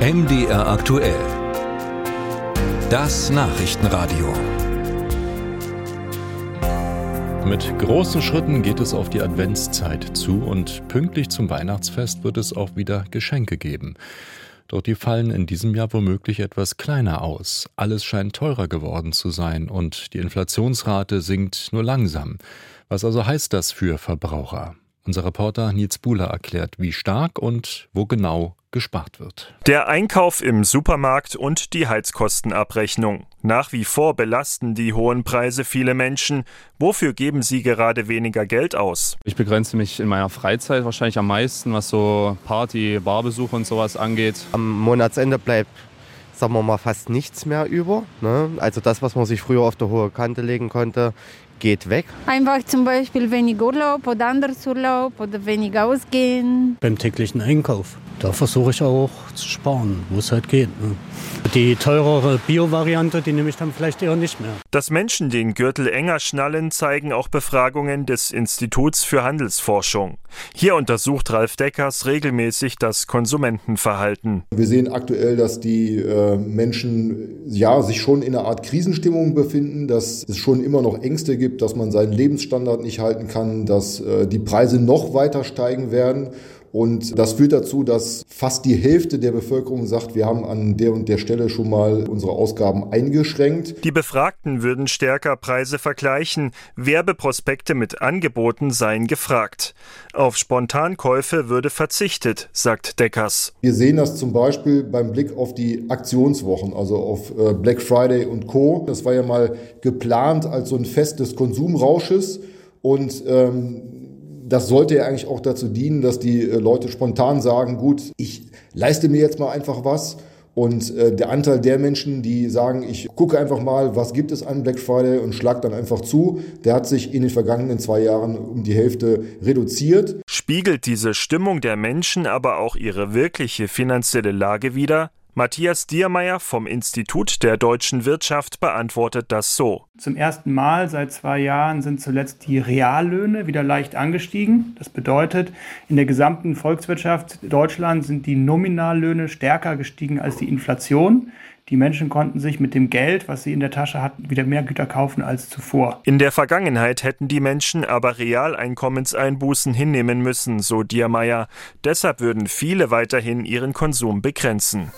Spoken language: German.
MDR aktuell. Das Nachrichtenradio. Mit großen Schritten geht es auf die Adventszeit zu und pünktlich zum Weihnachtsfest wird es auch wieder Geschenke geben. Doch die fallen in diesem Jahr womöglich etwas kleiner aus. Alles scheint teurer geworden zu sein und die Inflationsrate sinkt nur langsam. Was also heißt das für Verbraucher? Unser Reporter Nils Buhler erklärt, wie stark und wo genau gespart wird. Der Einkauf im Supermarkt und die Heizkostenabrechnung. Nach wie vor belasten die hohen Preise viele Menschen. Wofür geben sie gerade weniger Geld aus? Ich begrenze mich in meiner Freizeit wahrscheinlich am meisten, was so Party, Barbesuche und sowas angeht. Am Monatsende bleibt sagen wir mal, fast nichts mehr über. Ne? Also das, was man sich früher auf der hohe Kante legen konnte, geht weg. Einfach zum Beispiel wenig Urlaub oder anderes Urlaub oder wenig ausgehen. Beim täglichen Einkauf. Da versuche ich auch zu sparen, wo es halt geht. Ne? Die teurere Bio-Variante, die nehme ich dann vielleicht eher nicht mehr. Dass Menschen den Gürtel enger schnallen, zeigen auch Befragungen des Instituts für Handelsforschung. Hier untersucht Ralf Deckers regelmäßig das Konsumentenverhalten. Wir sehen aktuell, dass die äh, Menschen ja sich schon in einer Art Krisenstimmung befinden, dass es schon immer noch Ängste gibt, dass man seinen Lebensstandard nicht halten kann, dass äh, die Preise noch weiter steigen werden. Und das führt dazu, dass fast die Hälfte der Bevölkerung sagt, wir haben an der und der Stelle schon mal unsere Ausgaben eingeschränkt. Die Befragten würden stärker Preise vergleichen. Werbeprospekte mit Angeboten seien gefragt. Auf Spontankäufe würde verzichtet, sagt Deckers. Wir sehen das zum Beispiel beim Blick auf die Aktionswochen, also auf äh, Black Friday und Co. Das war ja mal geplant als so ein Fest des Konsumrausches. Und ähm, das sollte ja eigentlich auch dazu dienen, dass die äh, Leute spontan sagen, gut, ich leiste mir jetzt mal einfach was. Und äh, der Anteil der Menschen, die sagen, ich gucke einfach mal, was gibt es an Black Friday und schlag dann einfach zu, der hat sich in den vergangenen zwei Jahren um die Hälfte reduziert. Spiegelt diese Stimmung der Menschen aber auch ihre wirkliche finanzielle Lage wider? Matthias Diermeier vom Institut der deutschen Wirtschaft beantwortet das so. Zum ersten Mal seit zwei Jahren sind zuletzt die Reallöhne wieder leicht angestiegen. Das bedeutet, in der gesamten Volkswirtschaft Deutschland sind die Nominallöhne stärker gestiegen als die Inflation. Die Menschen konnten sich mit dem Geld, was sie in der Tasche hatten, wieder mehr Güter kaufen als zuvor. In der Vergangenheit hätten die Menschen aber Realeinkommenseinbußen hinnehmen müssen, so Diermeier. Deshalb würden viele weiterhin ihren Konsum begrenzen.